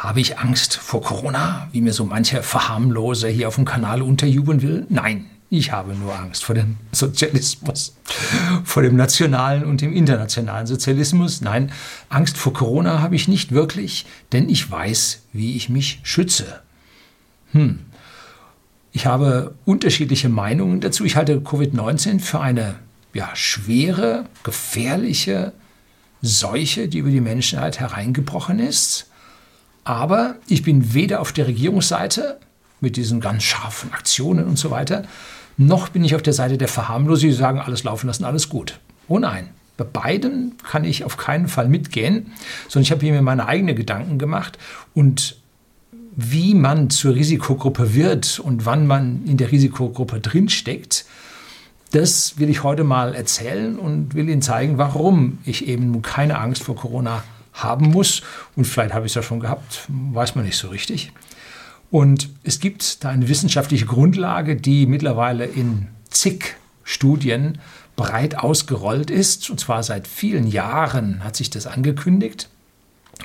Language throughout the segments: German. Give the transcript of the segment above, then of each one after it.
Habe ich Angst vor Corona, wie mir so mancher Verharmloser hier auf dem Kanal unterjubeln will? Nein, ich habe nur Angst vor dem Sozialismus, vor dem nationalen und dem internationalen Sozialismus. Nein, Angst vor Corona habe ich nicht wirklich, denn ich weiß, wie ich mich schütze. Hm. Ich habe unterschiedliche Meinungen dazu. Ich halte Covid-19 für eine ja, schwere, gefährliche Seuche, die über die Menschheit hereingebrochen ist. Aber ich bin weder auf der Regierungsseite mit diesen ganz scharfen Aktionen und so weiter, noch bin ich auf der Seite der Verharmloser, die sagen, alles laufen lassen, alles gut. Oh nein, bei beiden kann ich auf keinen Fall mitgehen, sondern ich habe mir meine eigenen Gedanken gemacht und wie man zur Risikogruppe wird und wann man in der Risikogruppe drinsteckt, das will ich heute mal erzählen und will Ihnen zeigen, warum ich eben keine Angst vor Corona habe haben muss. Und vielleicht habe ich es ja schon gehabt, weiß man nicht so richtig. Und es gibt da eine wissenschaftliche Grundlage, die mittlerweile in zig Studien breit ausgerollt ist. Und zwar seit vielen Jahren hat sich das angekündigt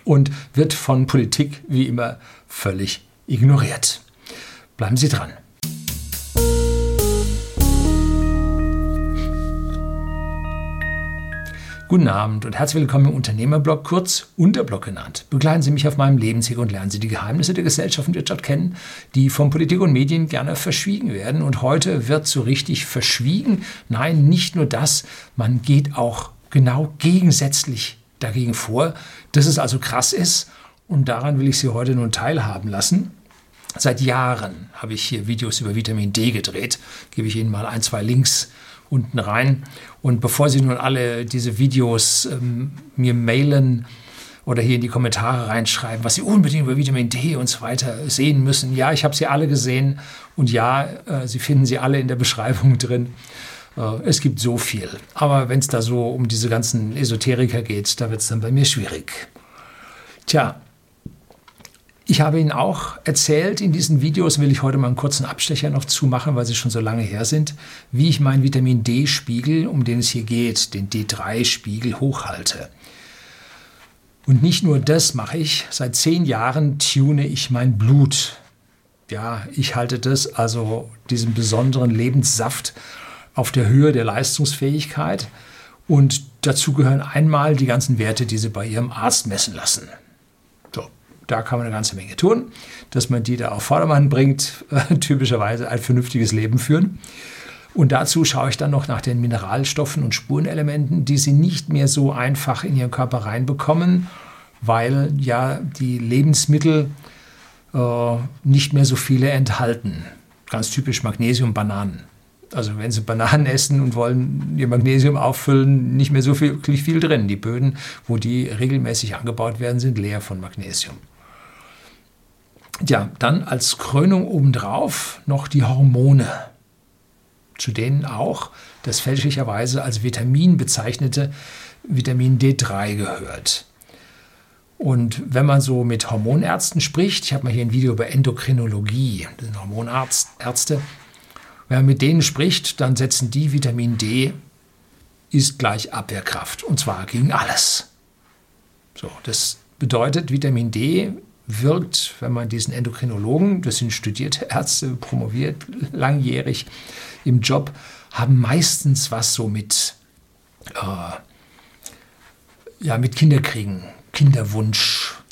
und wird von Politik wie immer völlig ignoriert. Bleiben Sie dran. Guten Abend und herzlich willkommen im Unternehmerblog, kurz Unterblog genannt. Begleiten Sie mich auf meinem Lebensweg und lernen Sie die Geheimnisse der Gesellschaft und Wirtschaft kennen, die von Politik und Medien gerne verschwiegen werden. Und heute wird so richtig verschwiegen. Nein, nicht nur das, man geht auch genau gegensätzlich dagegen vor, dass es also krass ist. Und daran will ich Sie heute nun teilhaben lassen. Seit Jahren habe ich hier Videos über Vitamin D gedreht. Gebe ich Ihnen mal ein, zwei Links unten rein. Und bevor Sie nun alle diese Videos ähm, mir mailen oder hier in die Kommentare reinschreiben, was Sie unbedingt über Vitamin D und so weiter sehen müssen, ja, ich habe sie alle gesehen und ja, äh, Sie finden sie alle in der Beschreibung drin. Äh, es gibt so viel. Aber wenn es da so um diese ganzen Esoteriker geht, da wird es dann bei mir schwierig. Tja, ich habe Ihnen auch erzählt, in diesen Videos will ich heute mal einen kurzen Abstecher noch zumachen, weil sie schon so lange her sind, wie ich meinen Vitamin D-Spiegel, um den es hier geht, den D3-Spiegel hochhalte. Und nicht nur das mache ich, seit zehn Jahren tune ich mein Blut. Ja, ich halte das, also diesen besonderen Lebenssaft, auf der Höhe der Leistungsfähigkeit. Und dazu gehören einmal die ganzen Werte, die Sie bei Ihrem Arzt messen lassen. Da kann man eine ganze Menge tun, dass man die da auf Vordermann bringt, äh, typischerweise ein vernünftiges Leben führen. Und dazu schaue ich dann noch nach den Mineralstoffen und Spurenelementen, die sie nicht mehr so einfach in ihren Körper reinbekommen, weil ja die Lebensmittel äh, nicht mehr so viele enthalten. Ganz typisch Magnesium, Bananen. Also wenn Sie Bananen essen und wollen Ihr Magnesium auffüllen, nicht mehr so viel, viel drin. Die Böden, wo die regelmäßig angebaut werden, sind leer von Magnesium. Ja, dann als Krönung obendrauf noch die Hormone, zu denen auch das fälschlicherweise als Vitamin bezeichnete Vitamin D3 gehört. Und wenn man so mit Hormonärzten spricht, ich habe mal hier ein Video über Endokrinologie, das sind Hormonärzte, wenn man mit denen spricht, dann setzen die Vitamin D ist gleich Abwehrkraft und zwar gegen alles. So, das bedeutet, Vitamin D wirkt, wenn man diesen Endokrinologen, das sind studierte Ärzte, promoviert, langjährig im Job, haben meistens was so mit, äh, ja, mit Kinderkriegen,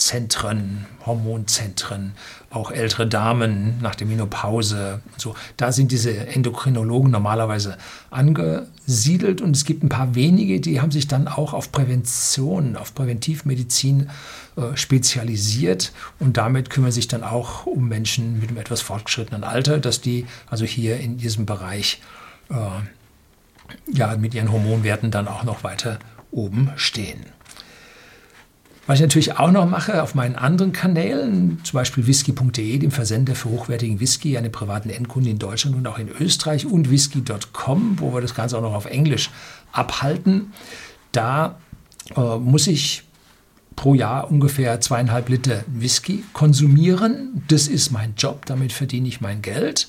Kinderwunschzentren, Hormonzentren, auch ältere Damen nach der Menopause und so. Da sind diese Endokrinologen normalerweise angesiedelt und es gibt ein paar wenige, die haben sich dann auch auf Prävention, auf Präventivmedizin äh, spezialisiert und damit kümmern sich dann auch um Menschen mit einem etwas fortgeschrittenen Alter, dass die also hier in diesem Bereich äh, ja mit ihren Hormonwerten dann auch noch weiter oben stehen. Was ich natürlich auch noch mache auf meinen anderen Kanälen, zum Beispiel whisky.de, dem Versender für hochwertigen Whisky, eine privaten Endkunden in Deutschland und auch in Österreich und whisky.com, wo wir das Ganze auch noch auf Englisch abhalten. Da äh, muss ich pro Jahr ungefähr zweieinhalb Liter Whisky konsumieren. Das ist mein Job, damit verdiene ich mein Geld.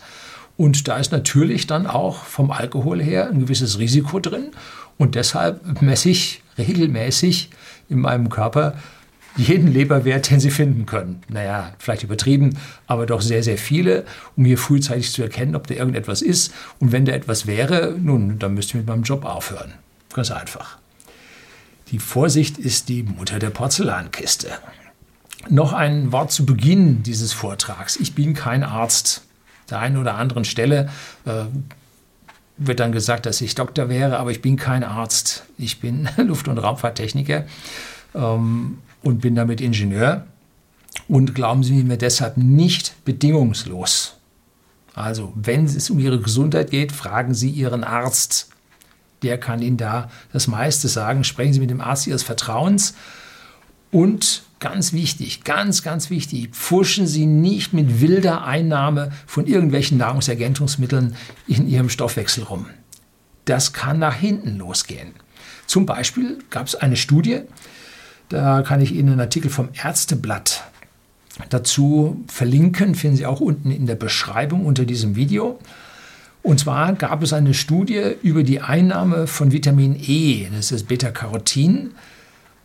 Und da ist natürlich dann auch vom Alkohol her ein gewisses Risiko drin. Und deshalb messe ich regelmäßig in meinem Körper jeden Leberwert, den sie finden können. Naja, vielleicht übertrieben, aber doch sehr, sehr viele, um hier frühzeitig zu erkennen, ob da irgendetwas ist. Und wenn da etwas wäre, nun, dann müsste ich mit meinem Job aufhören. Ganz einfach. Die Vorsicht ist die Mutter der Porzellankiste. Noch ein Wort zu Beginn dieses Vortrags. Ich bin kein Arzt. Der einen oder anderen Stelle äh, wird dann gesagt, dass ich Doktor wäre, aber ich bin kein Arzt. Ich bin Luft- und Raumfahrttechniker ähm, und bin damit Ingenieur. Und glauben Sie mir deshalb nicht bedingungslos. Also, wenn es um Ihre Gesundheit geht, fragen Sie Ihren Arzt. Der kann Ihnen da das meiste sagen. Sprechen Sie mit dem Arzt Ihres Vertrauens. Und ganz wichtig, ganz, ganz wichtig, pfuschen Sie nicht mit wilder Einnahme von irgendwelchen Nahrungsergänzungsmitteln in Ihrem Stoffwechsel rum. Das kann nach hinten losgehen. Zum Beispiel gab es eine Studie, da kann ich Ihnen einen Artikel vom Ärzteblatt dazu verlinken, finden Sie auch unten in der Beschreibung unter diesem Video. Und zwar gab es eine Studie über die Einnahme von Vitamin E, das ist Beta-Carotin,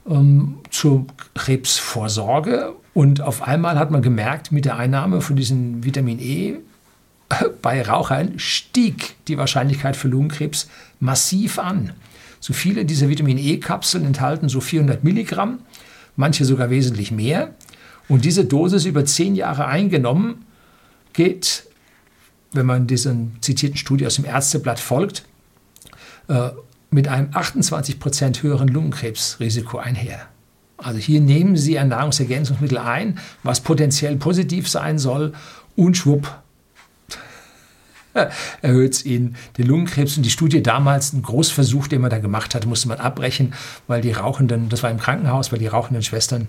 ähm, zur Krebsvorsorge. Und auf einmal hat man gemerkt, mit der Einnahme von diesem Vitamin E bei Rauchern stieg die Wahrscheinlichkeit für Lungenkrebs massiv an. So viele dieser Vitamin E-Kapseln enthalten so 400 Milligramm, manche sogar wesentlich mehr. Und diese Dosis über zehn Jahre eingenommen geht, wenn man diesen zitierten Studie aus dem Ärzteblatt folgt, äh, mit einem 28 Prozent höheren Lungenkrebsrisiko einher. Also hier nehmen Sie ein Nahrungsergänzungsmittel ein, was potenziell positiv sein soll, und schwupp, erhöht es Ihnen den Lungenkrebs. Und die Studie damals, ein Großversuch, den man da gemacht hat, musste man abbrechen, weil die rauchenden, das war im Krankenhaus, weil die rauchenden Schwestern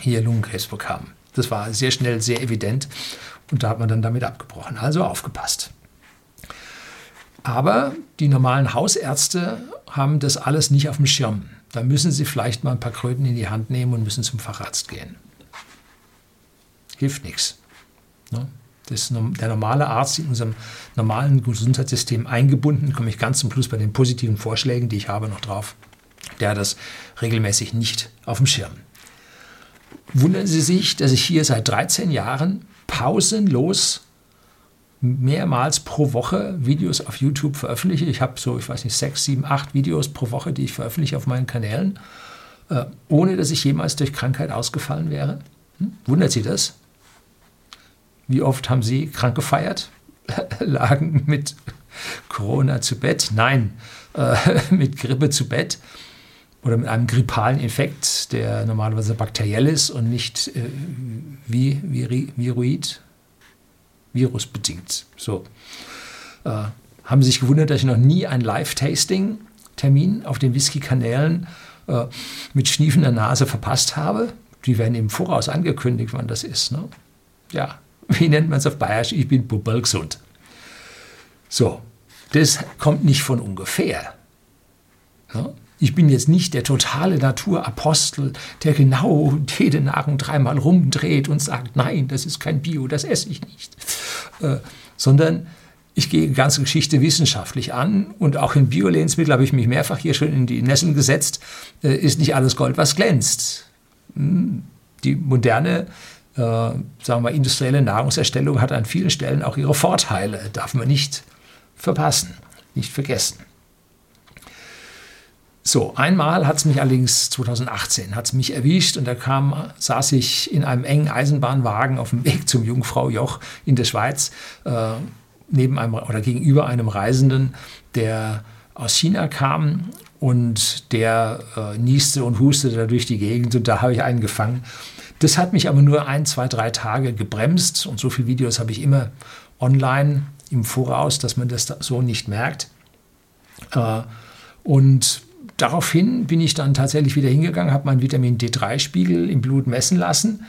hier Lungenkrebs bekamen. Das war sehr schnell, sehr evident und da hat man dann damit abgebrochen. Also aufgepasst. Aber die normalen Hausärzte haben das alles nicht auf dem Schirm. Da müssen sie vielleicht mal ein paar Kröten in die Hand nehmen und müssen zum Facharzt gehen. Hilft nichts. Ne? Das der normale Arzt in unserem normalen Gesundheitssystem eingebunden, komme ich ganz zum Schluss bei den positiven Vorschlägen, die ich habe, noch drauf. Der hat das regelmäßig nicht auf dem Schirm. Wundern Sie sich, dass ich hier seit 13 Jahren pausenlos mehrmals pro Woche Videos auf YouTube veröffentliche. Ich habe so, ich weiß nicht, sechs, sieben, acht Videos pro Woche, die ich veröffentliche auf meinen Kanälen, äh, ohne dass ich jemals durch Krankheit ausgefallen wäre. Hm? Wundert Sie das? Wie oft haben Sie krank gefeiert? Lagen mit Corona zu Bett? Nein, äh, mit Grippe zu Bett oder mit einem grippalen Infekt, der normalerweise bakteriell ist und nicht äh, wie, wie, viroid, virusbedingt. So. Äh, haben Sie sich gewundert, dass ich noch nie ein Live-Tasting-Termin auf den Whisky-Kanälen äh, mit schniefender Nase verpasst habe? Die werden im Voraus angekündigt, wann das ist. Ne? Ja, wie nennt man es auf Bayerisch? Ich bin gesund. So, das kommt nicht von ungefähr. Ne? Ich bin jetzt nicht der totale Naturapostel, der genau jede Nahrung dreimal rumdreht und sagt, nein, das ist kein Bio, das esse ich nicht. Äh, sondern ich gehe die ganze Geschichte wissenschaftlich an und auch in Bio-Lebensmitteln habe ich mich mehrfach hier schon in die Nesseln gesetzt, äh, ist nicht alles Gold, was glänzt. Hm, die moderne, äh, sagen wir industrielle Nahrungserstellung hat an vielen Stellen auch ihre Vorteile, darf man nicht verpassen, nicht vergessen. So, einmal hat es mich allerdings 2018 hat's mich erwischt und da kam, saß ich in einem engen Eisenbahnwagen auf dem Weg zum Jungfraujoch in der Schweiz äh, neben einem oder gegenüber einem Reisenden, der aus China kam und der äh, nieste und hustete da durch die Gegend und da habe ich einen gefangen. Das hat mich aber nur ein, zwei, drei Tage gebremst und so viele Videos habe ich immer online im Voraus, dass man das so nicht merkt. Äh, und daraufhin bin ich dann tatsächlich wieder hingegangen, habe meinen Vitamin D3-Spiegel im Blut messen lassen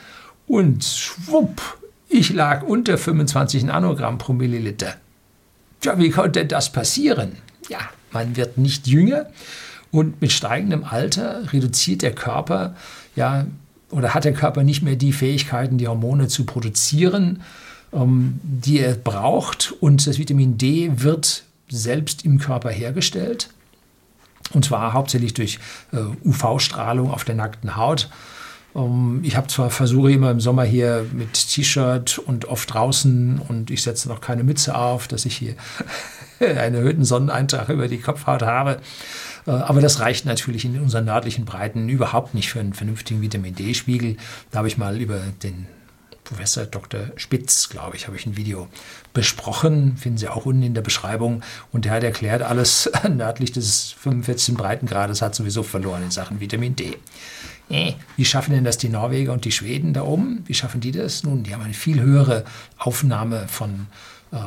und schwupp, ich lag unter 25 Nanogramm pro Milliliter. Ja, wie konnte das passieren? Ja, man wird nicht jünger und mit steigendem Alter reduziert der Körper ja oder hat der Körper nicht mehr die Fähigkeiten, die Hormone zu produzieren, ähm, die er braucht und das Vitamin D wird selbst im Körper hergestellt und zwar hauptsächlich durch äh, UV-Strahlung auf der nackten Haut. Ähm, ich habe zwar versuche immer im Sommer hier mit T-Shirt und oft draußen und ich setze noch keine Mütze auf, dass ich hier einen erhöhten Sonneneintrag über die Kopfhaut habe. Äh, aber das reicht natürlich in unseren nördlichen Breiten überhaupt nicht für einen vernünftigen Vitamin D-Spiegel. Da habe ich mal über den Professor Dr. Spitz, glaube ich, habe ich ein Video besprochen. Finden Sie auch unten in der Beschreibung. Und der hat erklärt, alles nördlich des 45. Breitengrades hat sowieso verloren in Sachen Vitamin D. Äh, wie schaffen denn das die Norweger und die Schweden da oben? Wie schaffen die das? Nun, die haben eine viel höhere Aufnahme von äh,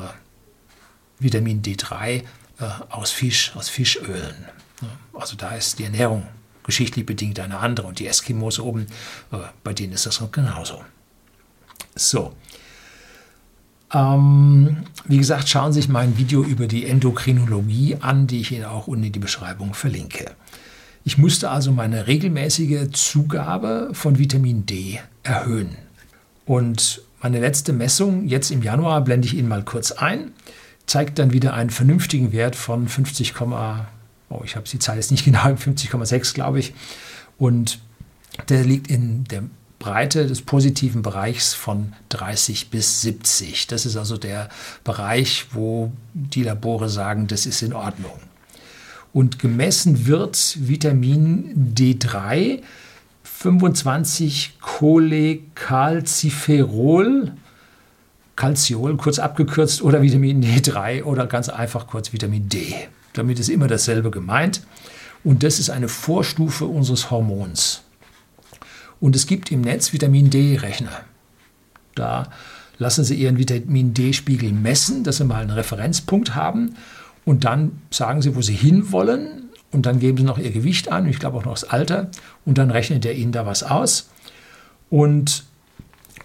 Vitamin D3 äh, aus Fisch, aus Fischölen. Also da ist die Ernährung geschichtlich bedingt eine andere. Und die Eskimos oben, äh, bei denen ist das genauso. So. Ähm, wie gesagt, schauen Sie sich mein Video über die Endokrinologie an, die ich Ihnen auch unten in die Beschreibung verlinke. Ich musste also meine regelmäßige Zugabe von Vitamin D erhöhen. Und meine letzte Messung, jetzt im Januar, blende ich Ihnen mal kurz ein, zeigt dann wieder einen vernünftigen Wert von 50, oh, ich habe die Zahl jetzt nicht genau, 50,6 glaube ich. Und der liegt in der Breite des positiven Bereichs von 30 bis 70. Das ist also der Bereich, wo die Labore sagen, das ist in Ordnung. Und gemessen wird Vitamin D3 25 Cholecalciferol, Calciol kurz abgekürzt oder Vitamin D3 oder ganz einfach kurz Vitamin D. Damit ist immer dasselbe gemeint. Und das ist eine Vorstufe unseres Hormons. Und es gibt im Netz Vitamin D-Rechner. Da lassen Sie Ihren Vitamin D-Spiegel messen, dass Sie mal einen Referenzpunkt haben. Und dann sagen Sie, wo Sie hinwollen. Und dann geben Sie noch Ihr Gewicht an, ich glaube auch noch das Alter. Und dann rechnet er Ihnen da was aus. Und,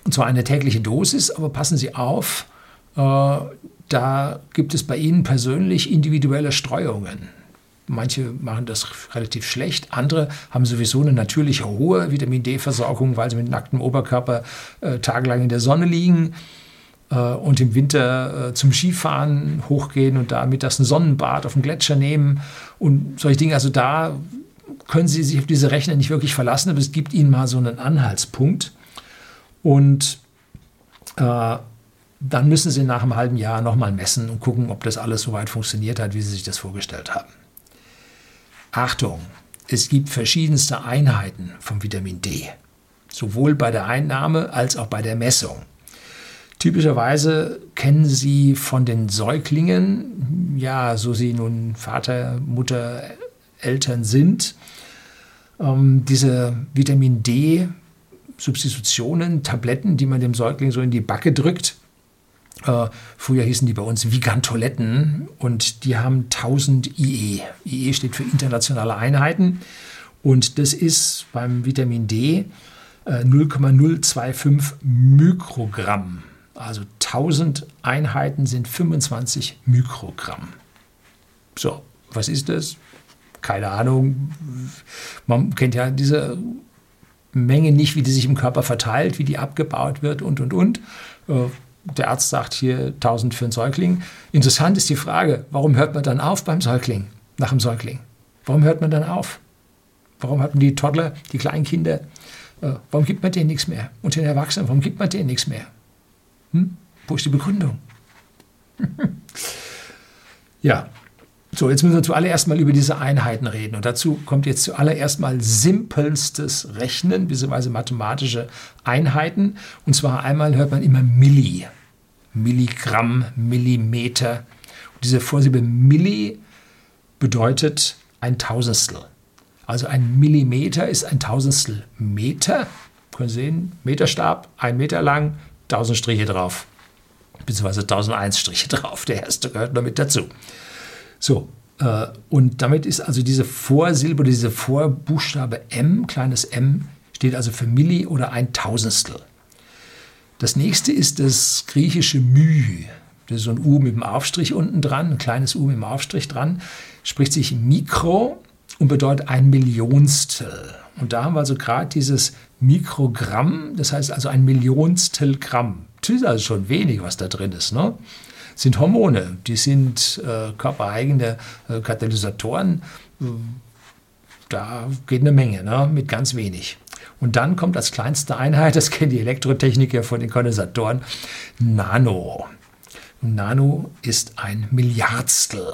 und zwar eine tägliche Dosis, aber passen Sie auf, äh, da gibt es bei Ihnen persönlich individuelle Streuungen. Manche machen das relativ schlecht, andere haben sowieso eine natürliche hohe Vitamin D-Versorgung, weil sie mit nacktem Oberkörper äh, tagelang in der Sonne liegen äh, und im Winter äh, zum Skifahren hochgehen und da mittags ein Sonnenbad auf dem Gletscher nehmen und solche Dinge. Also da können Sie sich auf diese Rechner nicht wirklich verlassen, aber es gibt Ihnen mal so einen Anhaltspunkt. Und äh, dann müssen Sie nach einem halben Jahr nochmal messen und gucken, ob das alles so weit funktioniert hat, wie Sie sich das vorgestellt haben. Achtung, es gibt verschiedenste Einheiten vom Vitamin D, sowohl bei der Einnahme als auch bei der Messung. Typischerweise kennen Sie von den Säuglingen, ja, so sie nun Vater, Mutter, Eltern sind, ähm, diese Vitamin D Substitutionen, Tabletten, die man dem Säugling so in die Backe drückt, äh, früher hießen die bei uns Vigantoletten und die haben 1000 IE. IE steht für internationale Einheiten und das ist beim Vitamin D äh, 0,025 Mikrogramm. Also 1000 Einheiten sind 25 Mikrogramm. So, was ist das? Keine Ahnung. Man kennt ja diese Menge nicht, wie die sich im Körper verteilt, wie die abgebaut wird und und und. Der Arzt sagt hier 1000 für einen Säugling. Interessant ist die Frage, warum hört man dann auf beim Säugling, nach dem Säugling? Warum hört man dann auf? Warum hat man die Toddler, die Kleinkinder, äh, warum gibt man denen nichts mehr? Und den Erwachsenen, warum gibt man denen nichts mehr? Hm? Wo ist die Begründung? ja, so, jetzt müssen wir zuallererst mal über diese Einheiten reden. Und dazu kommt jetzt zuallererst mal simpelstes Rechnen, beziehungsweise mathematische Einheiten. Und zwar einmal hört man immer Milli, Milligramm, Millimeter. Und diese Vorsilbe Milli bedeutet ein Tausendstel. Also ein Millimeter ist ein Tausendstel Meter. Können Sie sehen, Meterstab, ein Meter lang, 1000 Striche drauf. Beziehungsweise 1001 Striche drauf. Der erste gehört noch mit dazu. So, äh, und damit ist also diese Vorsilbe, diese Vorbuchstabe M, kleines m, steht also für Milli oder ein Tausendstel. Das nächste ist das griechische Μ. Das ist so ein U mit dem Aufstrich unten dran, ein kleines U mit dem Aufstrich dran, spricht sich Mikro und bedeutet ein Millionstel. Und da haben wir also gerade dieses Mikrogramm, das heißt also ein Millionstel Gramm. Das ist also schon wenig, was da drin ist. Ne? Sind Hormone. Die sind äh, körpereigene äh, Katalysatoren. Da geht eine Menge ne, mit ganz wenig. Und dann kommt als kleinste Einheit, das kennen die Elektrotechniker von den Kondensatoren, Nano. Nano ist ein Milliardstel.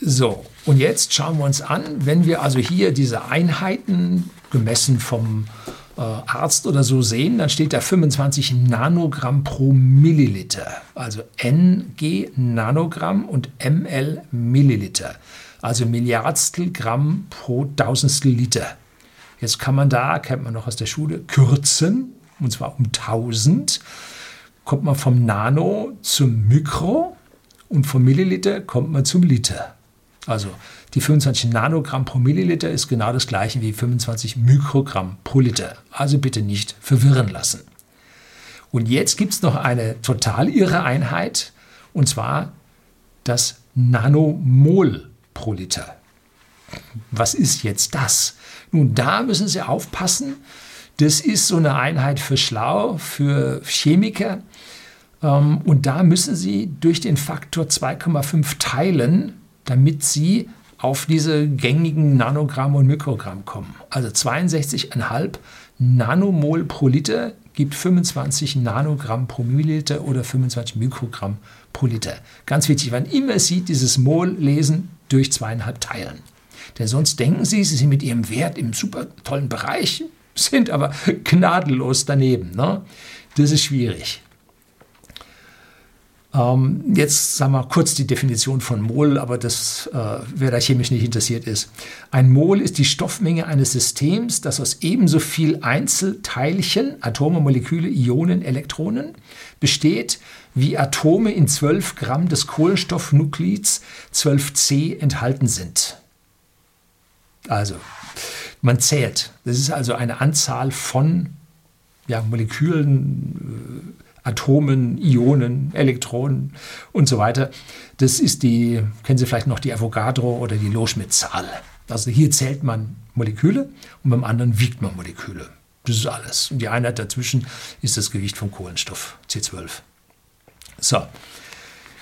So, und jetzt schauen wir uns an, wenn wir also hier diese Einheiten gemessen vom äh, Arzt oder so sehen, dann steht da 25 Nanogramm pro Milliliter. Also NG Nanogramm und ML Milliliter. Also Milliardstel Gramm pro Tausendstel Liter. Jetzt kann man da, kennt man noch aus der Schule, kürzen, und zwar um 1000. Kommt man vom Nano zum Mikro und vom Milliliter kommt man zum Liter. Also die 25 Nanogramm pro Milliliter ist genau das gleiche wie 25 Mikrogramm pro Liter. Also bitte nicht verwirren lassen. Und jetzt gibt es noch eine total irre Einheit, und zwar das Nanomol pro Liter. Was ist jetzt das? Nun, da müssen Sie aufpassen. Das ist so eine Einheit für Schlau, für Chemiker. Ähm, und da müssen Sie durch den Faktor 2,5 teilen, damit Sie auf diese gängigen Nanogramm und Mikrogramm kommen. Also 62,5 Nanomol pro Liter gibt 25 Nanogramm pro Milliliter oder 25 Mikrogramm pro Liter. Ganz wichtig, wann immer Sie dieses Mol lesen, durch zweieinhalb teilen. Denn sonst denken Sie, Sie sind mit Ihrem Wert im super tollen Bereich, sind aber gnadenlos daneben. Ne? Das ist schwierig. Ähm, jetzt sagen wir kurz die Definition von Mol, aber das, äh, wer da chemisch nicht interessiert ist. Ein Mol ist die Stoffmenge eines Systems, das aus ebenso viel Einzelteilchen, Atome, Moleküle, Ionen, Elektronen besteht, wie Atome in 12 Gramm des Kohlenstoffnuklids 12c enthalten sind. Also, man zählt. Das ist also eine Anzahl von ja, Molekülen, äh, Atomen, Ionen, Elektronen und so weiter. Das ist die, kennen Sie vielleicht noch die Avogadro oder die Loschmidt-Zahl. Also hier zählt man Moleküle und beim anderen wiegt man Moleküle. Das ist alles. Und die Einheit dazwischen ist das Gewicht vom Kohlenstoff, C12. So,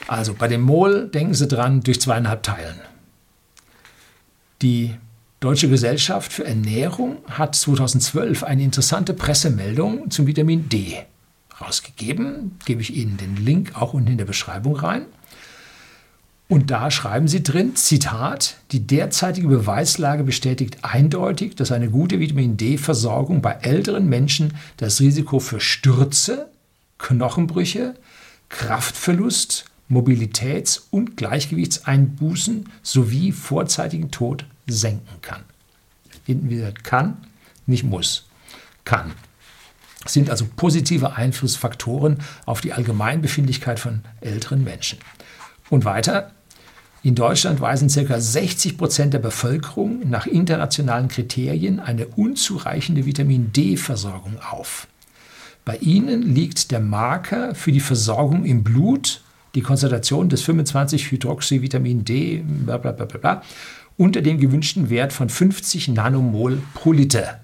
also bei dem Mol denken Sie dran, durch zweieinhalb teilen. Die Deutsche Gesellschaft für Ernährung hat 2012 eine interessante Pressemeldung zum Vitamin D rausgegeben. Gebe ich Ihnen den Link auch unten in der Beschreibung rein. Und da schreiben Sie drin, Zitat, die derzeitige Beweislage bestätigt eindeutig, dass eine gute Vitamin D-Versorgung bei älteren Menschen das Risiko für Stürze, Knochenbrüche, Kraftverlust, Mobilitäts- und Gleichgewichtseinbußen sowie vorzeitigen Tod senken kann. Hinten wieder kann, nicht muss. Kann sind also positive Einflussfaktoren auf die Allgemeinbefindlichkeit von älteren Menschen. Und weiter, in Deutschland weisen ca. 60 Prozent der Bevölkerung nach internationalen Kriterien eine unzureichende Vitamin D-Versorgung auf. Bei ihnen liegt der Marker für die Versorgung im Blut, die Konzentration des 25-Hydroxyvitamin D, bla bla bla bla, unter dem gewünschten Wert von 50 Nanomol pro Liter.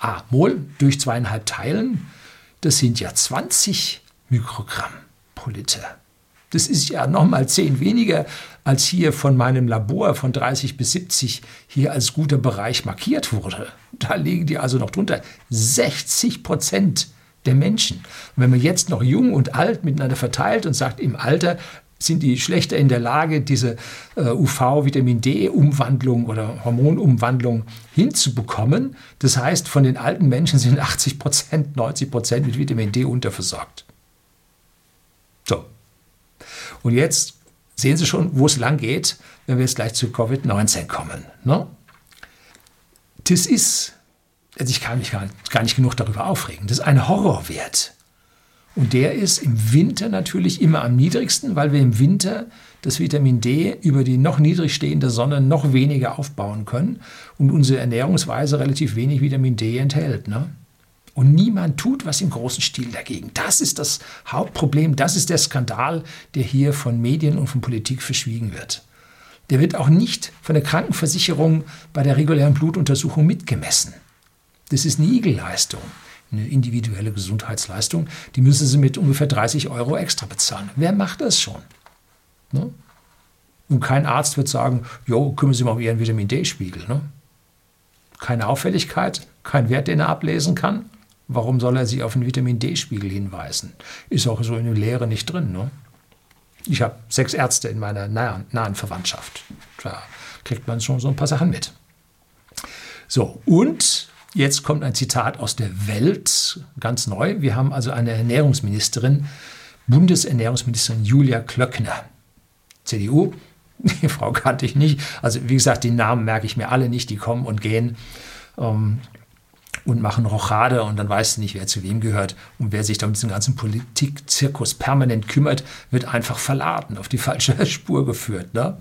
Ah, Mol durch zweieinhalb teilen, das sind ja 20 Mikrogramm pro Liter. Das ist ja nochmal zehn weniger, als hier von meinem Labor von 30 bis 70 hier als guter Bereich markiert wurde. Da liegen die also noch drunter. 60 Prozent der Menschen. Und wenn man jetzt noch jung und alt miteinander verteilt und sagt, im Alter sind die schlechter in der Lage, diese äh, UV-Vitamin D-Umwandlung oder Hormonumwandlung hinzubekommen. Das heißt, von den alten Menschen sind 80 Prozent, 90 Prozent mit Vitamin D unterversorgt. So. Und jetzt sehen Sie schon, wo es lang geht, wenn wir jetzt gleich zu Covid-19 kommen. Ne? Das ist, also ich kann mich gar gar nicht genug darüber aufregen, das ist ein Horrorwert. Und der ist im Winter natürlich immer am niedrigsten, weil wir im Winter das Vitamin D über die noch niedrig stehende Sonne noch weniger aufbauen können und unsere Ernährungsweise relativ wenig Vitamin D enthält. Ne? Und niemand tut was im großen Stil dagegen. Das ist das Hauptproblem, das ist der Skandal, der hier von Medien und von Politik verschwiegen wird. Der wird auch nicht von der Krankenversicherung bei der regulären Blutuntersuchung mitgemessen. Das ist eine Igelleistung eine individuelle Gesundheitsleistung, die müssen sie mit ungefähr 30 Euro extra bezahlen. Wer macht das schon? Ne? Und kein Arzt wird sagen, jo, kümmern Sie mal um Ihren Vitamin D-Spiegel. Ne? keine Auffälligkeit, kein Wert, den er ablesen kann. Warum soll er sich auf den Vitamin D-Spiegel hinweisen? Ist auch so in der Lehre nicht drin. Ne? Ich habe sechs Ärzte in meiner nahen, nahen Verwandtschaft. Da kriegt man schon so ein paar Sachen mit. So, und jetzt kommt ein Zitat aus der Welt, ganz neu. Wir haben also eine Ernährungsministerin, Bundesernährungsministerin Julia Klöckner, CDU. Die Frau kannte ich nicht. Also wie gesagt, die Namen merke ich mir alle nicht, die kommen und gehen. Ähm, und machen Rochade und dann weißt du nicht, wer zu wem gehört. Und wer sich da um diesen ganzen Politikzirkus permanent kümmert, wird einfach verladen, auf die falsche Spur geführt, ne?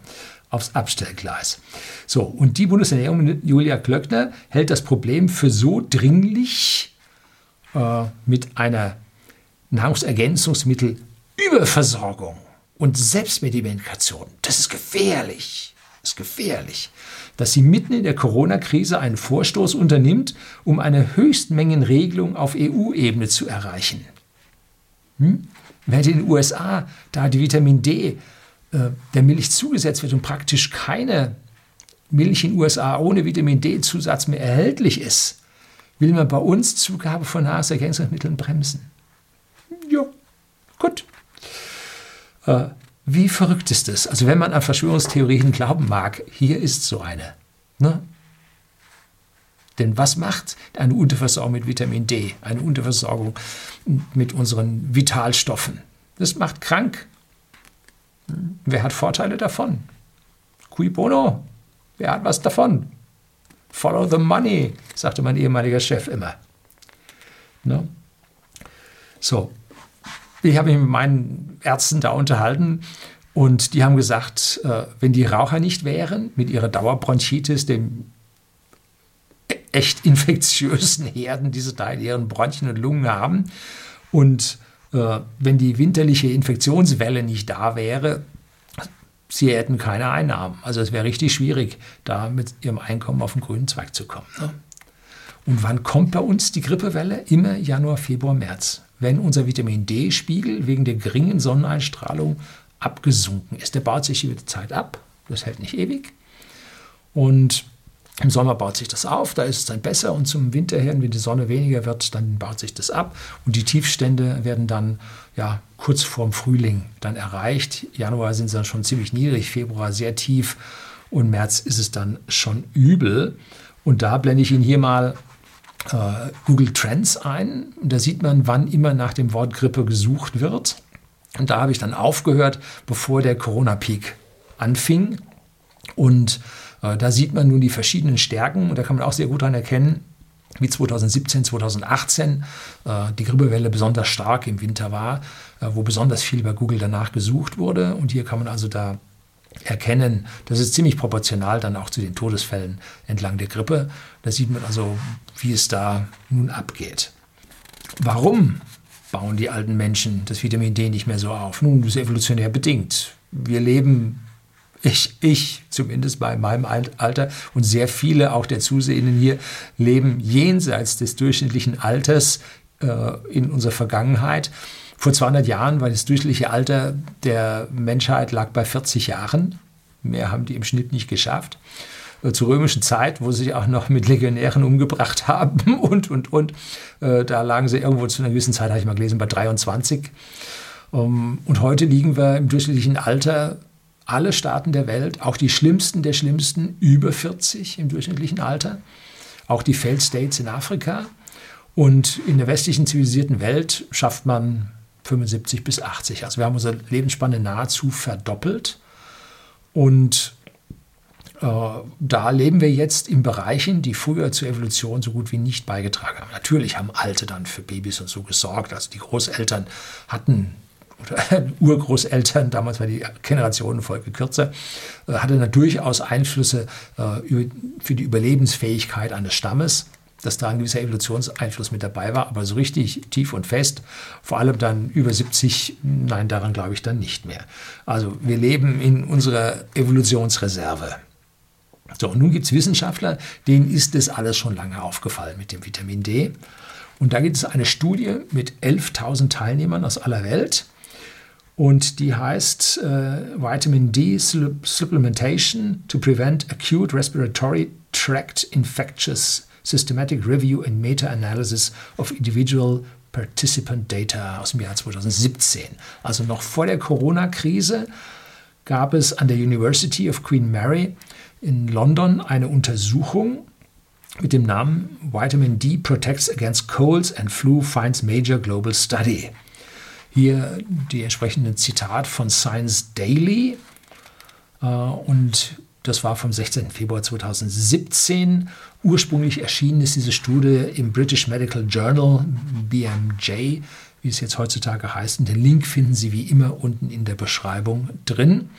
Aufs Abstellgleis. So, und die Bundesernährung Julia Klöckner hält das Problem für so dringlich äh, mit einer Nahrungsergänzungsmittelüberversorgung und Selbstmedikation. Das ist gefährlich. Das ist gefährlich dass sie mitten in der Corona-Krise einen Vorstoß unternimmt, um eine Höchstmengenregelung auf EU-Ebene zu erreichen. Hm? Während in den USA da die Vitamin D der Milch zugesetzt wird und praktisch keine Milch in den USA ohne Vitamin D-Zusatz mehr erhältlich ist, will man bei uns Zugabe von Nahrungsergänzungsmitteln bremsen. Ja, gut. Äh, wie verrückt ist es? Also wenn man an Verschwörungstheorien glauben mag, hier ist so eine. Ne? Denn was macht eine Unterversorgung mit Vitamin D, eine Unterversorgung mit unseren Vitalstoffen? Das macht krank. Wer hat Vorteile davon? Cui bono? Wer hat was davon? Follow the money, sagte mein ehemaliger Chef immer. Ne? So, ich habe mich mit meinen Ärzten da unterhalten und die haben gesagt, äh, wenn die Raucher nicht wären, mit ihrer Dauerbronchitis, dem echt infektiösen Herden, die sie da in ihren Bronchien und Lungen haben, und wenn die winterliche Infektionswelle nicht da wäre, sie hätten keine Einnahmen. Also es wäre richtig schwierig, da mit ihrem Einkommen auf den grünen Zweig zu kommen. Ne? Und wann kommt bei uns die Grippewelle? Immer Januar, Februar, März wenn unser Vitamin D-Spiegel wegen der geringen Sonneneinstrahlung abgesunken ist. Der baut sich über die Zeit ab, das hält nicht ewig. Und im Sommer baut sich das auf, da ist es dann besser und zum Winter hin, wenn die Sonne weniger wird, dann baut sich das ab und die Tiefstände werden dann ja kurz vorm Frühling dann erreicht. Januar sind sie dann schon ziemlich niedrig, Februar sehr tief und März ist es dann schon übel. Und da blende ich Ihnen hier mal äh, Google Trends ein. Da sieht man, wann immer nach dem Wort Grippe gesucht wird. Und da habe ich dann aufgehört, bevor der Corona-Peak anfing. Und da sieht man nun die verschiedenen Stärken und da kann man auch sehr gut daran erkennen, wie 2017, 2018 äh, die Grippewelle besonders stark im Winter war, äh, wo besonders viel bei Google danach gesucht wurde. Und hier kann man also da erkennen. Das ist ziemlich proportional dann auch zu den Todesfällen entlang der Grippe. Da sieht man also, wie es da nun abgeht. Warum bauen die alten Menschen das Vitamin D nicht mehr so auf? Nun, das ist evolutionär bedingt. Wir leben, ich, ich zumindest bei meinem Alter und sehr viele auch der Zusehenden hier leben jenseits des durchschnittlichen Alters äh, in unserer Vergangenheit. Vor 200 Jahren war das durchschnittliche Alter der Menschheit lag bei 40 Jahren. Mehr haben die im Schnitt nicht geschafft. Äh, zur römischen Zeit, wo sie sich auch noch mit Legionären umgebracht haben und, und, und. Äh, da lagen sie irgendwo zu einer gewissen Zeit, habe ich mal gelesen, bei 23. Ähm, und heute liegen wir im durchschnittlichen Alter, alle Staaten der Welt, auch die schlimmsten der schlimmsten, über 40 im durchschnittlichen Alter. Auch die Failed States in Afrika. Und in der westlichen zivilisierten Welt schafft man 75 bis 80. Also wir haben unsere Lebensspanne nahezu verdoppelt. Und äh, da leben wir jetzt in Bereichen, die früher zur Evolution so gut wie nicht beigetragen haben. Natürlich haben Alte dann für Babys und so gesorgt. Also die Großeltern hatten oder Urgroßeltern, damals war die Generationenfolge kürzer, äh, hatte dann durchaus Einflüsse äh, für die Überlebensfähigkeit eines Stammes dass da ein gewisser Evolutionseinfluss mit dabei war, aber so richtig tief und fest, vor allem dann über 70, nein, daran glaube ich dann nicht mehr. Also wir leben in unserer Evolutionsreserve. So, und nun gibt es Wissenschaftler, denen ist das alles schon lange aufgefallen mit dem Vitamin D. Und da gibt es eine Studie mit 11.000 Teilnehmern aus aller Welt. Und die heißt äh, Vitamin D Supplementation to Prevent Acute Respiratory Tracked Infectious Systematic Review and Meta-Analysis of Individual Participant Data aus dem Jahr 2017. Also noch vor der Corona-Krise gab es an der University of Queen Mary in London eine Untersuchung mit dem Namen Vitamin D Protects Against Colds and Flu Finds Major Global Study. Hier die entsprechenden Zitat von Science Daily äh, und das war vom 16. Februar 2017. Ursprünglich erschienen ist diese Studie im British Medical Journal, BMJ, wie es jetzt heutzutage heißt. Und den Link finden Sie wie immer unten in der Beschreibung drin.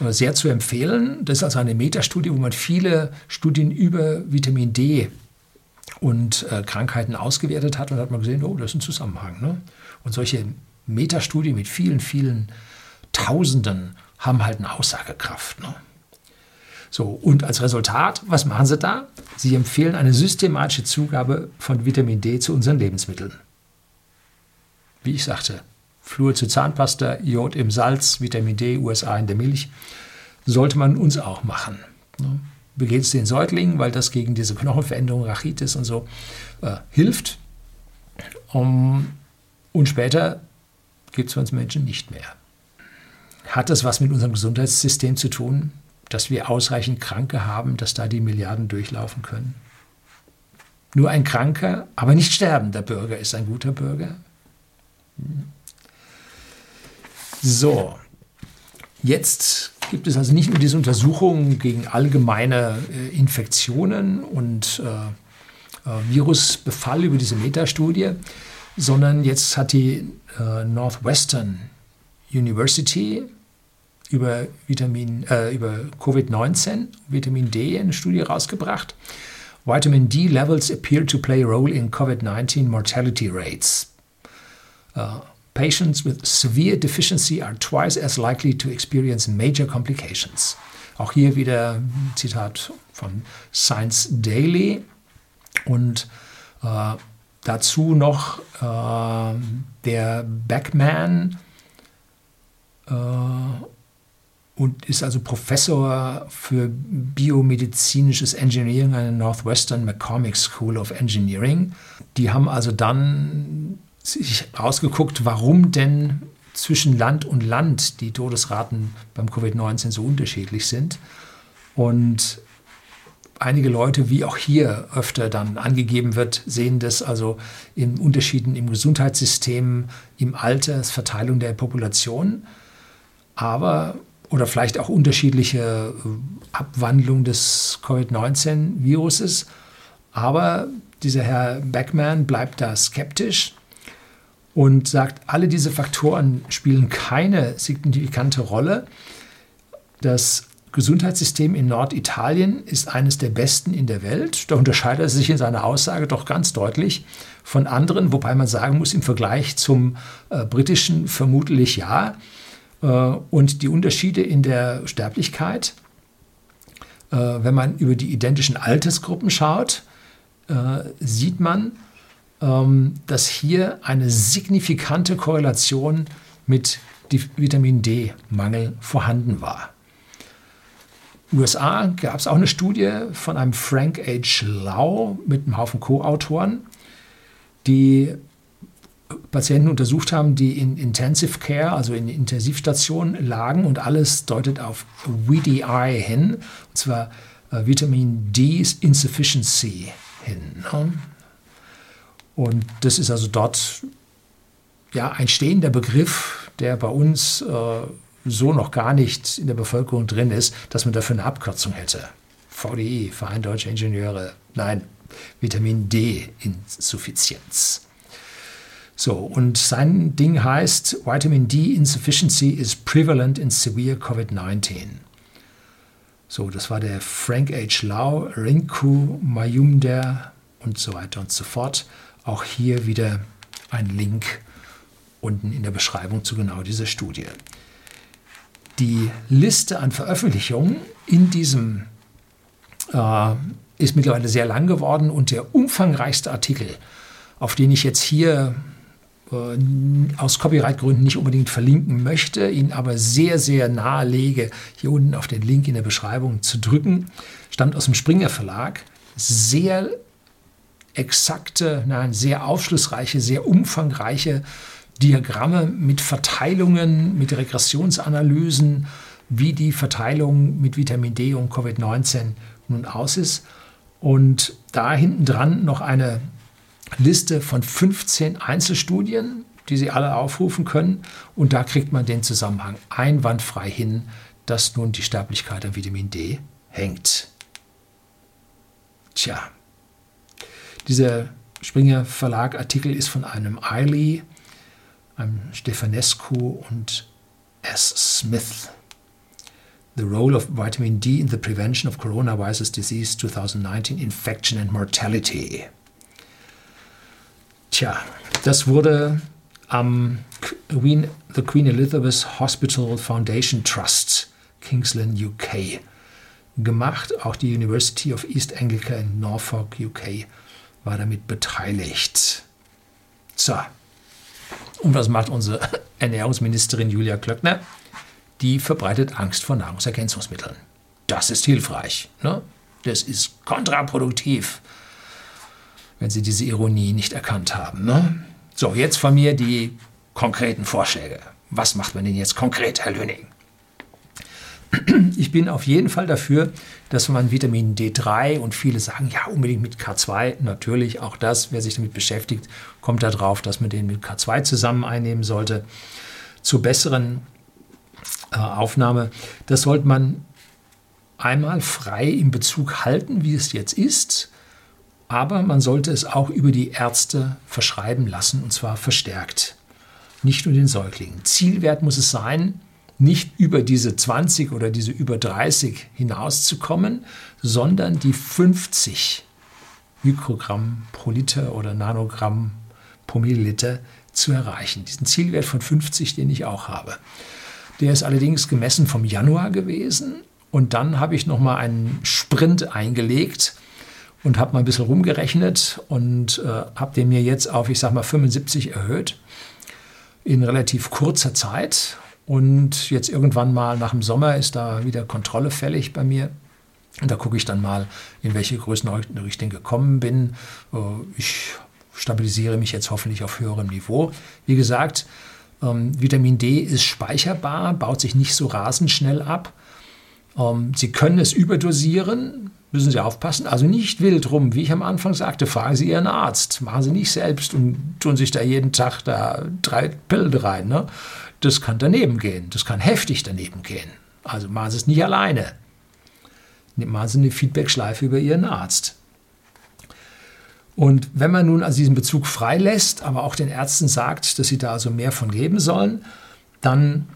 Äh, sehr zu empfehlen. Das ist also eine Metastudie, wo man viele Studien über Vitamin D und äh, Krankheiten ausgewertet hat und hat man gesehen, oh, das ist ein Zusammenhang. Ne? Und solche Metastudien mit vielen, vielen Tausenden haben halt eine Aussagekraft. Ne? So, und als Resultat, was machen Sie da? Sie empfehlen eine systematische Zugabe von Vitamin D zu unseren Lebensmitteln. Wie ich sagte, Fluor zu Zahnpasta, Jod im Salz, Vitamin D, USA in der Milch, sollte man uns auch machen. Ne? Begeht es den Säuglingen, weil das gegen diese Knochenveränderung, Rachitis und so äh, hilft. Um, und später gibt es für uns Menschen nicht mehr. Hat das was mit unserem Gesundheitssystem zu tun, dass wir ausreichend Kranke haben, dass da die Milliarden durchlaufen können? Nur ein kranker, aber nicht sterbender Bürger ist ein guter Bürger. So, jetzt gibt es also nicht nur diese Untersuchungen gegen allgemeine äh, Infektionen und äh, äh, Virusbefall über diese Metastudie, sondern jetzt hat die äh, Northwestern University über Vitamin, äh, über Covid-19, Vitamin D eine Studie rausgebracht. Vitamin D levels appear to play a role in COVID-19 mortality rates. Uh, Patients with severe deficiency are twice as likely to experience major complications. Auch hier wieder ein Zitat von Science Daily und äh, dazu noch äh, der Backman äh, und ist also Professor für biomedizinisches Engineering an der Northwestern McCormick School of Engineering. Die haben also dann sich rausgeguckt, warum denn zwischen Land und Land die Todesraten beim Covid-19 so unterschiedlich sind. Und einige Leute, wie auch hier öfter dann angegeben wird, sehen das also in Unterschieden im Gesundheitssystem, im Alter, Verteilung der Population, aber oder vielleicht auch unterschiedliche äh, Abwandlung des Covid-19-Viruses. Aber dieser Herr Beckman bleibt da skeptisch und sagt, alle diese Faktoren spielen keine signifikante Rolle. Das Gesundheitssystem in Norditalien ist eines der besten in der Welt. Da unterscheidet er sich in seiner Aussage doch ganz deutlich von anderen, wobei man sagen muss, im Vergleich zum äh, britischen vermutlich ja. Äh, und die Unterschiede in der Sterblichkeit, äh, wenn man über die identischen Altersgruppen schaut, äh, sieht man, ähm, dass hier eine signifikante Korrelation mit Vitamin D-Mangel vorhanden war. USA gab es auch eine Studie von einem Frank H. Lau mit einem Haufen Co-Autoren, die Patienten untersucht haben, die in Intensive Care, also in Intensivstationen lagen und alles deutet auf VDI hin, und zwar äh, Vitamin D Insufficiency hin. Ne? Und das ist also dort ja, ein stehender Begriff, der bei uns äh, so noch gar nicht in der Bevölkerung drin ist, dass man dafür eine Abkürzung hätte. VDI, Verein Deutscher Ingenieure. Nein, Vitamin D-Insuffizienz. So, und sein Ding heißt Vitamin D Insufficiency is prevalent in severe COVID-19. So, das war der Frank H. Lau, Rinku Mayumder und so weiter und so fort. Auch hier wieder ein Link unten in der Beschreibung zu genau dieser Studie. Die Liste an Veröffentlichungen in diesem äh, ist mittlerweile sehr lang geworden und der umfangreichste Artikel, auf den ich jetzt hier äh, aus Copyright-Gründen nicht unbedingt verlinken möchte, ihn aber sehr, sehr nahe lege, hier unten auf den Link in der Beschreibung zu drücken. Stammt aus dem Springer Verlag. Sehr exakte, nein, sehr aufschlussreiche, sehr umfangreiche Diagramme mit Verteilungen, mit Regressionsanalysen, wie die Verteilung mit Vitamin D und Covid-19 nun aus ist. Und da hinten dran noch eine Liste von 15 Einzelstudien, die Sie alle aufrufen können. Und da kriegt man den Zusammenhang einwandfrei hin, dass nun die Sterblichkeit an Vitamin D hängt. Tja, dieser Springer Verlag Artikel ist von einem Eiley, einem Stefanescu und S. Smith. The Role of Vitamin D in the Prevention of Coronavirus Disease 2019 Infection and Mortality. Tja, das wurde am Queen, The Queen Elizabeth Hospital Foundation Trust, Kingsland, UK, gemacht. Auch die University of East Anglica in Norfolk, UK, war damit beteiligt. So, und was macht unsere Ernährungsministerin Julia Klöckner? Die verbreitet Angst vor Nahrungsergänzungsmitteln. Das ist hilfreich. Ne? Das ist kontraproduktiv wenn Sie diese Ironie nicht erkannt haben. Ne? So, jetzt von mir die konkreten Vorschläge. Was macht man denn jetzt konkret, Herr Löning? Ich bin auf jeden Fall dafür, dass man Vitamin D3 und viele sagen, ja, unbedingt mit K2. Natürlich, auch das, wer sich damit beschäftigt, kommt darauf, dass man den mit K2 zusammen einnehmen sollte. Zur besseren äh, Aufnahme, das sollte man einmal frei im Bezug halten, wie es jetzt ist. Aber man sollte es auch über die Ärzte verschreiben lassen, und zwar verstärkt. Nicht nur den Säuglingen. Zielwert muss es sein, nicht über diese 20 oder diese über 30 hinauszukommen, sondern die 50 Mikrogramm pro Liter oder Nanogramm pro Milliliter zu erreichen. Diesen Zielwert von 50, den ich auch habe. Der ist allerdings gemessen vom Januar gewesen und dann habe ich nochmal einen Sprint eingelegt und habe mal ein bisschen rumgerechnet und äh, habe den mir jetzt auf, ich sag mal, 75 erhöht in relativ kurzer Zeit. Und jetzt irgendwann mal nach dem Sommer ist da wieder Kontrolle fällig bei mir. Und da gucke ich dann mal, in welche Größenordnung ich denn gekommen bin. Äh, ich stabilisiere mich jetzt hoffentlich auf höherem Niveau. Wie gesagt, ähm, Vitamin D ist speicherbar, baut sich nicht so rasend schnell ab. Ähm, Sie können es überdosieren, müssen Sie aufpassen. Also nicht wild rum, wie ich am Anfang sagte, fragen Sie Ihren Arzt. Machen Sie nicht selbst und tun sich da jeden Tag da drei Pillen rein. Ne? Das kann daneben gehen. Das kann heftig daneben gehen. Also machen Sie es nicht alleine. Machen Sie eine Feedback-Schleife über Ihren Arzt. Und wenn man nun also diesen Bezug freilässt, aber auch den Ärzten sagt, dass sie da also mehr von geben sollen, dann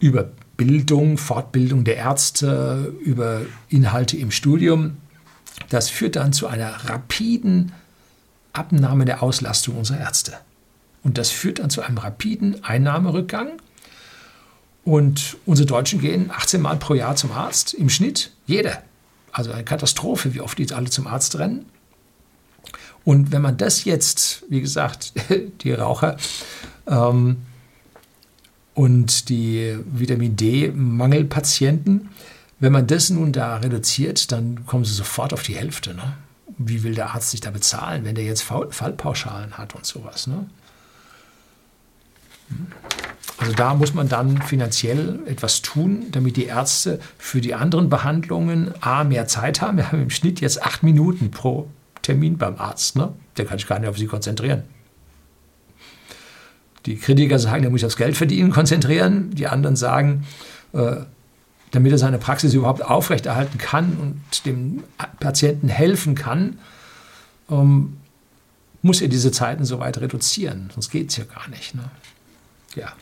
über Bildung, Fortbildung der Ärzte, über Inhalte im Studium. Das führt dann zu einer rapiden Abnahme der Auslastung unserer Ärzte. Und das führt dann zu einem rapiden Einnahmerückgang. Und unsere Deutschen gehen 18 Mal pro Jahr zum Arzt, im Schnitt jeder. Also eine Katastrophe, wie oft die alle zum Arzt rennen. Und wenn man das jetzt, wie gesagt, die Raucher, ähm, und die Vitamin D-Mangelpatienten, wenn man das nun da reduziert, dann kommen sie sofort auf die Hälfte. Ne? Wie will der Arzt sich da bezahlen, wenn der jetzt Fallpauschalen hat und sowas? Ne? Also da muss man dann finanziell etwas tun, damit die Ärzte für die anderen Behandlungen A, mehr Zeit haben. Wir haben im Schnitt jetzt acht Minuten pro Termin beim Arzt. Ne? Der kann sich gar nicht auf sie konzentrieren. Die Kritiker sagen, er muss sich aufs Geld verdienen konzentrieren. Die anderen sagen, äh, damit er seine Praxis überhaupt aufrechterhalten kann und dem Patienten helfen kann, ähm, muss er diese Zeiten so weit reduzieren. Sonst geht es ja gar nicht. Ne? Ja.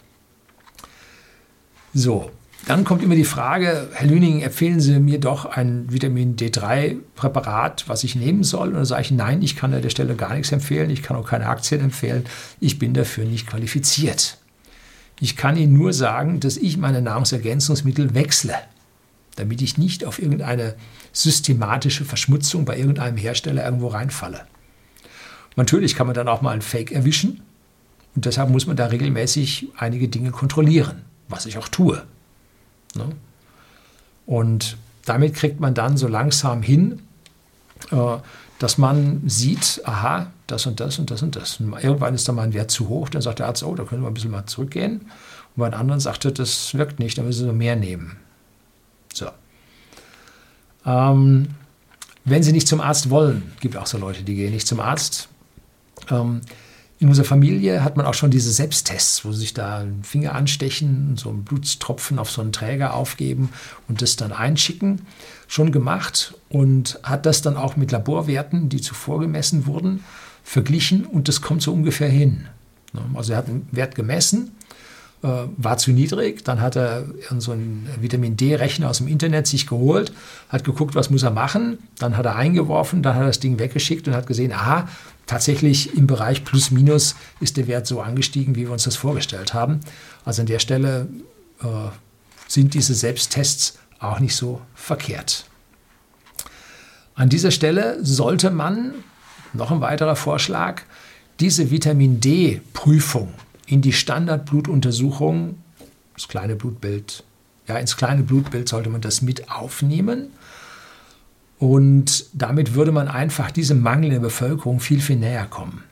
So, dann kommt immer die Frage, Herr Lüning, empfehlen Sie mir doch ein Vitamin D3-Präparat, was ich nehmen soll? Und dann sage ich, nein, ich kann an der Stelle gar nichts empfehlen, ich kann auch keine Aktien empfehlen, ich bin dafür nicht qualifiziert. Ich kann Ihnen nur sagen, dass ich meine Nahrungsergänzungsmittel wechsle, damit ich nicht auf irgendeine systematische Verschmutzung bei irgendeinem Hersteller irgendwo reinfalle. Natürlich kann man dann auch mal ein Fake erwischen, Und deshalb muss man da regelmäßig einige Dinge kontrollieren, was ich auch tue. Ne? Und damit kriegt man dann so langsam hin, äh, dass man sieht, aha, das und das und das und das. Und irgendwann ist dann mal ein Wert zu hoch, dann sagt der Arzt, oh, da können wir ein bisschen mal zurückgehen. Und bei einem anderen sagt er, das wirkt nicht, da müssen Sie mehr nehmen. So. Ähm, wenn Sie nicht zum Arzt wollen, gibt auch so Leute, die gehen nicht zum Arzt. Ähm, in unserer Familie hat man auch schon diese Selbsttests, wo sie sich da einen Finger anstechen und so einen Blutstropfen auf so einen Träger aufgeben und das dann einschicken. Schon gemacht und hat das dann auch mit Laborwerten, die zuvor gemessen wurden, verglichen und das kommt so ungefähr hin. Also er hat einen Wert gemessen war zu niedrig. Dann hat er so einen Vitamin D-Rechner aus dem Internet sich geholt, hat geguckt, was muss er machen. Dann hat er eingeworfen, dann hat er das Ding weggeschickt und hat gesehen, aha, tatsächlich im Bereich plus minus ist der Wert so angestiegen, wie wir uns das vorgestellt haben. Also an der Stelle äh, sind diese Selbsttests auch nicht so verkehrt. An dieser Stelle sollte man, noch ein weiterer Vorschlag, diese Vitamin D-Prüfung in die Standardblutuntersuchung, das kleine Blutbild, ja, ins kleine Blutbild sollte man das mit aufnehmen. Und damit würde man einfach diesem Mangel in der Bevölkerung viel, viel näher kommen.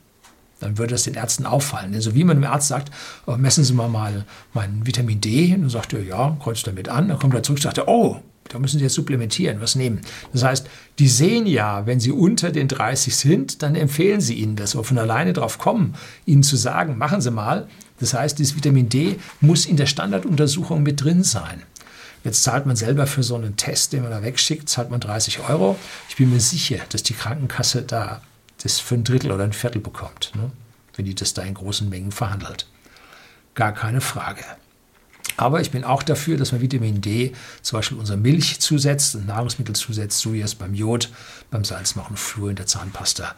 Dann würde das den Ärzten auffallen. Also wie man dem Arzt sagt, oh, messen Sie mal, mal meinen Vitamin D. Und dann sagt er, ja, kreuzt damit an. Dann kommt er zurück und sagt, oh, da müssen Sie jetzt supplementieren, was nehmen. Das heißt, die sehen ja, wenn Sie unter den 30 sind, dann empfehlen Sie Ihnen das. Aber von alleine drauf kommen, Ihnen zu sagen, machen Sie mal. Das heißt, dieses Vitamin D muss in der Standarduntersuchung mit drin sein. Jetzt zahlt man selber für so einen Test, den man da wegschickt, zahlt man 30 Euro. Ich bin mir sicher, dass die Krankenkasse da das für ein Drittel oder ein Viertel bekommt, ne? wenn die das da in großen Mengen verhandelt. Gar keine Frage. Aber ich bin auch dafür, dass man Vitamin D zum Beispiel unserer Milch zusetzt, Nahrungsmittel zusetzt, so wie es beim Jod, beim Salz machen, Fluor in der Zahnpasta.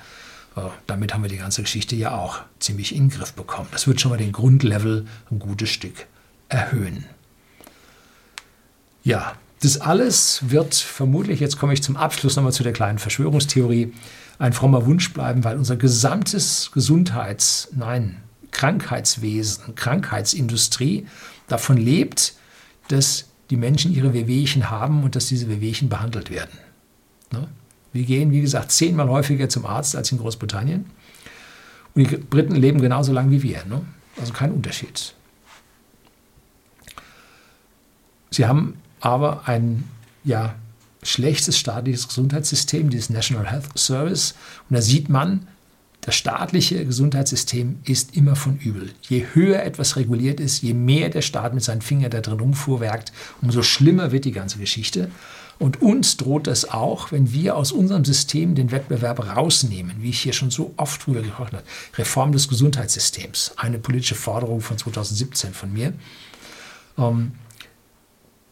Äh, damit haben wir die ganze Geschichte ja auch ziemlich in den Griff bekommen. Das wird schon mal den Grundlevel ein gutes Stück erhöhen. Ja, das alles wird vermutlich, jetzt komme ich zum Abschluss nochmal zu der kleinen Verschwörungstheorie, ein frommer Wunsch bleiben, weil unser gesamtes Gesundheits-, nein, Krankheitswesen, Krankheitsindustrie davon lebt, dass die Menschen ihre Wehwehchen haben und dass diese Wehwehchen behandelt werden. Ne? Wir gehen, wie gesagt, zehnmal häufiger zum Arzt als in Großbritannien. Und die Briten leben genauso lang wie wir. Ne? Also kein Unterschied. Sie haben aber ein ja, schlechtes staatliches Gesundheitssystem, dieses National Health Service. Und da sieht man, das staatliche Gesundheitssystem ist immer von übel. Je höher etwas reguliert ist, je mehr der Staat mit seinen Fingern da drin rumfuhrwerkt, umso schlimmer wird die ganze Geschichte. Und uns droht das auch, wenn wir aus unserem System den Wettbewerb rausnehmen, wie ich hier schon so oft früher gesprochen habe. Reform des Gesundheitssystems, eine politische Forderung von 2017 von mir. Ähm,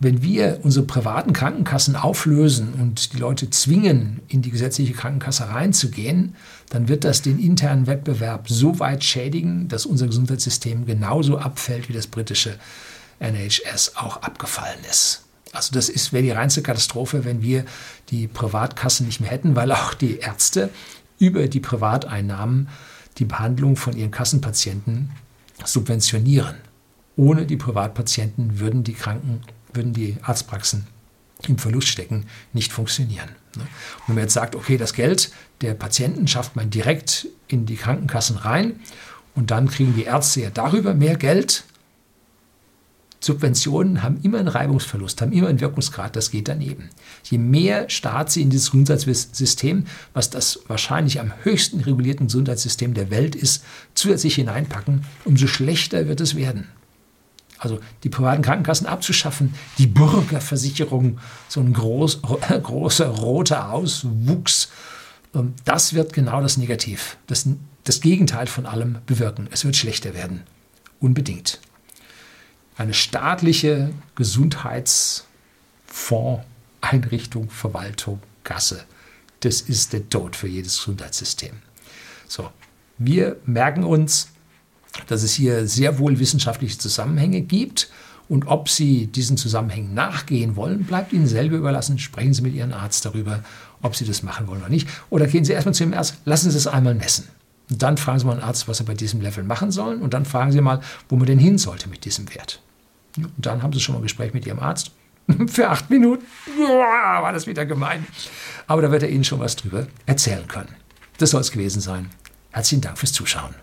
wenn wir unsere privaten Krankenkassen auflösen und die Leute zwingen, in die gesetzliche Krankenkasse reinzugehen, dann wird das den internen Wettbewerb so weit schädigen, dass unser Gesundheitssystem genauso abfällt, wie das britische NHS auch abgefallen ist. Also das ist, wäre die reinste Katastrophe, wenn wir die Privatkassen nicht mehr hätten, weil auch die Ärzte über die Privateinnahmen die Behandlung von ihren Kassenpatienten subventionieren. Ohne die Privatpatienten würden die Kranken würden die Arztpraxen im Verlust stecken, nicht funktionieren. Ne? Und wenn man jetzt sagt, okay, das Geld der Patienten schafft man direkt in die Krankenkassen rein und dann kriegen die Ärzte ja darüber mehr Geld. Subventionen haben immer einen Reibungsverlust, haben immer einen Wirkungsgrad, das geht daneben. Je mehr Staat sie in dieses Gesundheitssystem, was das wahrscheinlich am höchsten regulierten Gesundheitssystem der Welt ist, zusätzlich hineinpacken, umso schlechter wird es werden also die privaten Krankenkassen abzuschaffen, die Bürgerversicherung, so ein groß, großer roter Auswuchs, ähm, das wird genau das Negativ, das, das Gegenteil von allem bewirken. Es wird schlechter werden, unbedingt. Eine staatliche Gesundheitsfonds-Einrichtung, Verwaltung, Kasse, das ist der Tod für jedes Gesundheitssystem. So, wir merken uns, dass es hier sehr wohl wissenschaftliche Zusammenhänge gibt. Und ob Sie diesen Zusammenhängen nachgehen wollen, bleibt Ihnen selber überlassen. Sprechen Sie mit Ihrem Arzt darüber, ob Sie das machen wollen oder nicht. Oder gehen Sie erstmal zu Ihrem Arzt, lassen Sie es einmal messen. Und dann fragen Sie mal einen Arzt, was er bei diesem Level machen soll. Und dann fragen Sie mal, wo man denn hin sollte mit diesem Wert. Und dann haben Sie schon mal ein Gespräch mit Ihrem Arzt. Für acht Minuten. Uah, war das wieder gemein. Aber da wird er Ihnen schon was drüber erzählen können. Das soll es gewesen sein. Herzlichen Dank fürs Zuschauen.